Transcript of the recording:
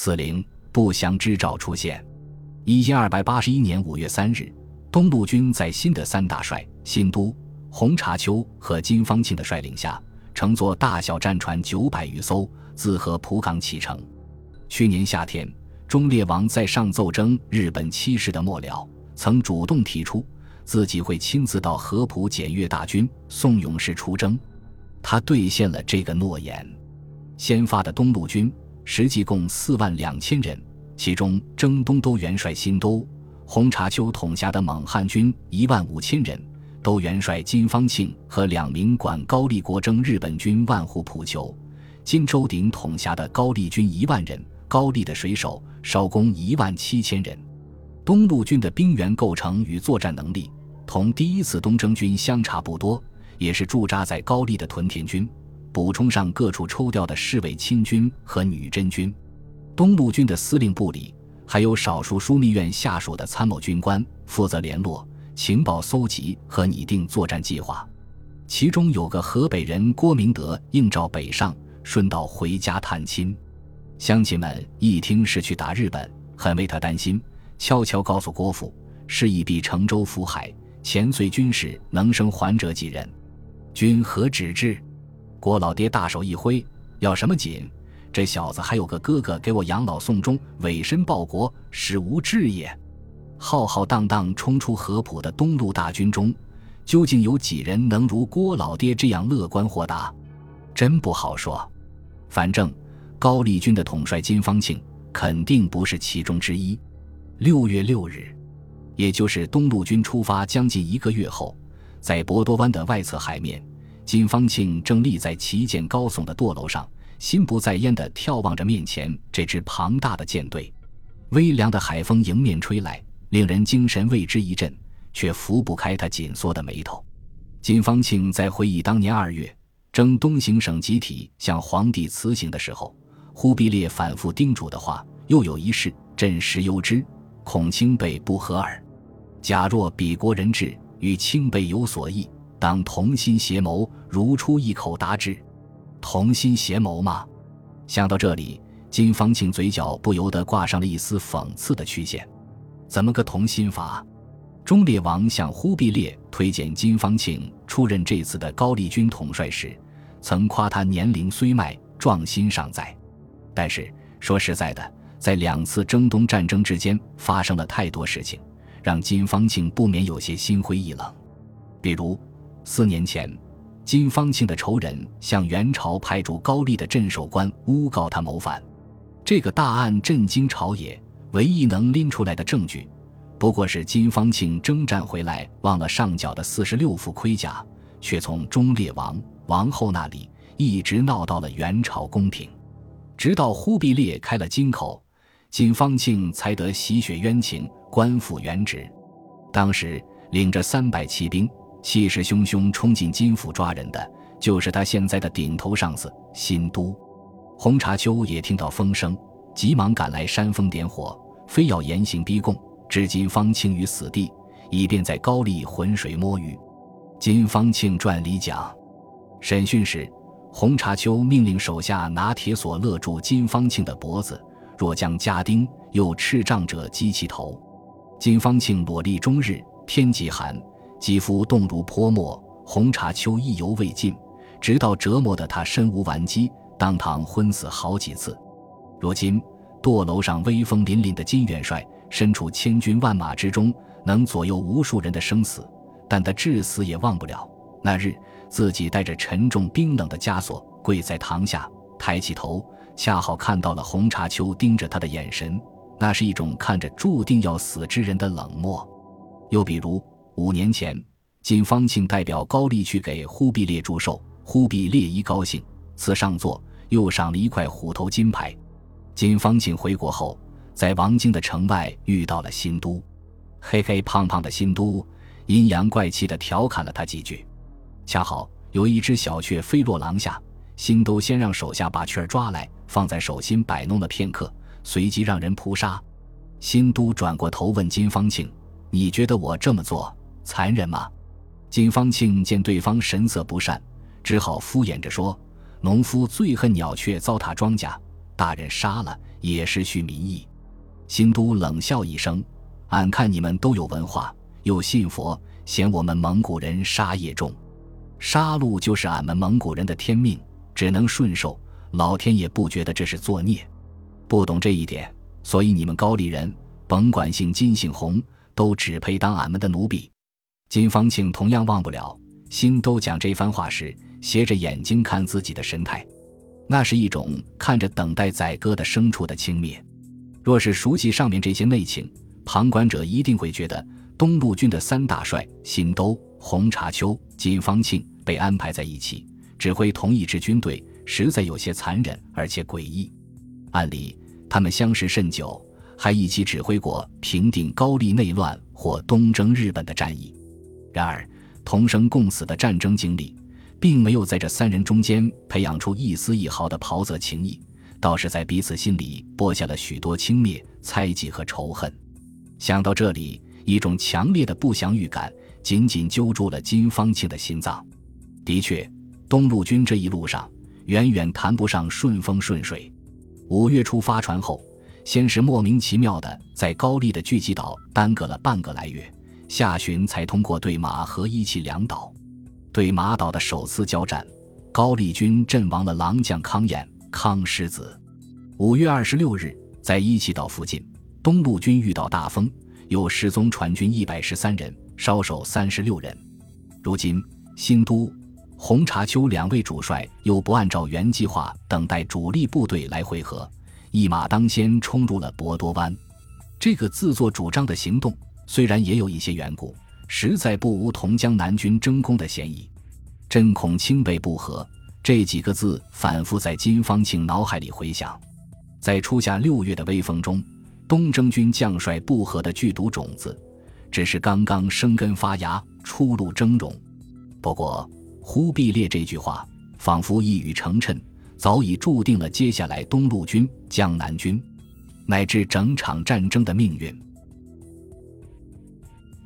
四零不祥之兆出现。一千二百八十一年五月三日，东路军在新的三大帅新都、洪察丘和金方庆的率领下，乘坐大小战船九百余艘，自河浦港启程。去年夏天，忠烈王在上奏征日本七事的末了，曾主动提出自己会亲自到合浦检阅大军，送勇士出征。他兑现了这个诺言。先发的东路军实际共四万两千人。其中，征东都元帅新都、洪察丘统辖的蒙汉军一万五千人，都元帅金方庆和两名管高丽国征日本军万户浦求，金周鼎统辖的高丽军一万人，高丽的水手少工一万七千人。东路军的兵员构成与作战能力，同第一次东征军相差不多，也是驻扎在高丽的屯田军，补充上各处抽调的侍卫亲军和女真军。东路军的司令部里还有少数枢密院下属的参谋军官，负责联络、情报搜集和拟定作战计划。其中有个河北人郭明德应召北上，顺道回家探亲。乡亲们一听是去打日本，很为他担心，悄悄告诉郭父，是以必乘舟赴海。前随军士能生还者几人？君何指之？郭老爹大手一挥，要什么紧？这小子还有个哥哥给我养老送终，委身报国，实无志也。浩浩荡荡冲出合浦的东路大军中，究竟有几人能如郭老爹这样乐观豁达？真不好说。反正高丽军的统帅金方庆肯定不是其中之一。六月六日，也就是东路军出发将近一个月后，在博多湾的外侧海面，金方庆正立在旗舰高耸的舵楼上。心不在焉地眺望着面前这支庞大的舰队，微凉的海风迎面吹来，令人精神为之一振，却拂不开他紧缩的眉头。金方庆在回忆当年二月征东行省集体向皇帝辞行的时候，忽必烈反复叮嘱的话，又有一事，朕实忧之，恐清北不和耳。假若彼国人质与清北有所异，当同心协谋，如出一口答之。同心协谋吗？想到这里，金方庆嘴角不由得挂上了一丝讽刺的曲线。怎么个同心法？忠烈王向忽必烈推荐金方庆出任这次的高丽军统帅时，曾夸他年龄虽迈，壮心尚在。但是说实在的，在两次征东战争之间发生了太多事情，让金方庆不免有些心灰意冷。比如四年前。金方庆的仇人向元朝派驻高丽的镇守官诬告他谋反，这个大案震惊朝野。唯一能拎出来的证据，不过是金方庆征战回来忘了上缴的四十六副盔甲，却从忠烈王、王后那里一直闹到了元朝宫廷，直到忽必烈开了金口，金方庆才得洗雪冤情，官复原职。当时领着三百骑兵。气势汹汹冲进金府抓人的，就是他现在的顶头上司新都。洪察丘也听到风声，急忙赶来煽风点火，非要严刑逼供，置金方庆于死地，以便在高丽浑水摸鱼。金方庆传里讲，审讯时，洪察丘命令手下拿铁索勒住金方庆的脖子，若将家丁，又赤杖者击其头。金方庆裸立终日，天极寒。肌肤冻如泼墨，红茶丘意犹未尽，直到折磨得他身无完肌，当堂昏死好几次。如今堕楼上威风凛凛的金元帅，身处千军万马之中，能左右无数人的生死，但他至死也忘不了那日自己带着沉重冰冷的枷锁跪在堂下，抬起头，恰好看到了红茶丘盯着他的眼神，那是一种看着注定要死之人的冷漠。又比如。五年前，金方庆代表高丽去给忽必烈祝寿，忽必烈一高兴，赐上座，又赏了一块虎头金牌。金方庆回国后，在王京的城外遇到了新都，黑黑胖胖的新都阴阳怪气地调侃了他几句。恰好有一只小雀飞落廊下，新都先让手下把雀儿抓来，放在手心摆弄了片刻，随即让人扑杀。新都转过头问金方庆：“你觉得我这么做？”残忍吗？金方庆见对方神色不善，只好敷衍着说：“农夫最恨鸟雀糟蹋庄稼，大人杀了也是恤民意。新都冷笑一声：“俺看你们都有文化，又信佛，嫌我们蒙古人杀业重，杀戮就是俺们蒙古人的天命，只能顺受。老天也不觉得这是作孽，不懂这一点，所以你们高丽人，甭管姓金姓洪，都只配当俺们的奴婢。”金方庆同样忘不了，新都讲这番话时，斜着眼睛看自己的神态，那是一种看着等待宰割的牲畜的轻蔑。若是熟悉上面这些内情，旁观者一定会觉得东路军的三大帅新都、洪察秋、金方庆被安排在一起，指挥同一支军队，实在有些残忍而且诡异。按理，他们相识甚久，还一起指挥过平定高丽内乱或东征日本的战役。然而，同生共死的战争经历，并没有在这三人中间培养出一丝一毫的袍泽情谊，倒是在彼此心里播下了许多轻蔑、猜忌和仇恨。想到这里，一种强烈的不祥预感紧紧揪住了金方庆的心脏。的确，东路军这一路上远远谈不上顺风顺水。五月初发船后，先是莫名其妙的在高丽的聚集岛耽搁了半个来月。下旬才通过对马和一气两岛，对马岛的首次交战，高丽军阵亡了狼将康衍、康狮子。五月二十六日，在一气岛附近，东路军遇到大风，又失踪船军一百十三人，烧手三十六人。如今新都、红茶丘两位主帅又不按照原计划等待主力部队来会合，一马当先冲入了博多湾。这个自作主张的行动。虽然也有一些缘故，实在不无同江南军争功的嫌疑。朕恐清北不和这几个字反复在金方庆脑海里回响。在初夏六月的微风中，东征军将帅不和的剧毒种子，只是刚刚生根发芽，初露峥嵘。不过，忽必烈这句话仿佛一语成谶，早已注定了接下来东路军、江南军，乃至整场战争的命运。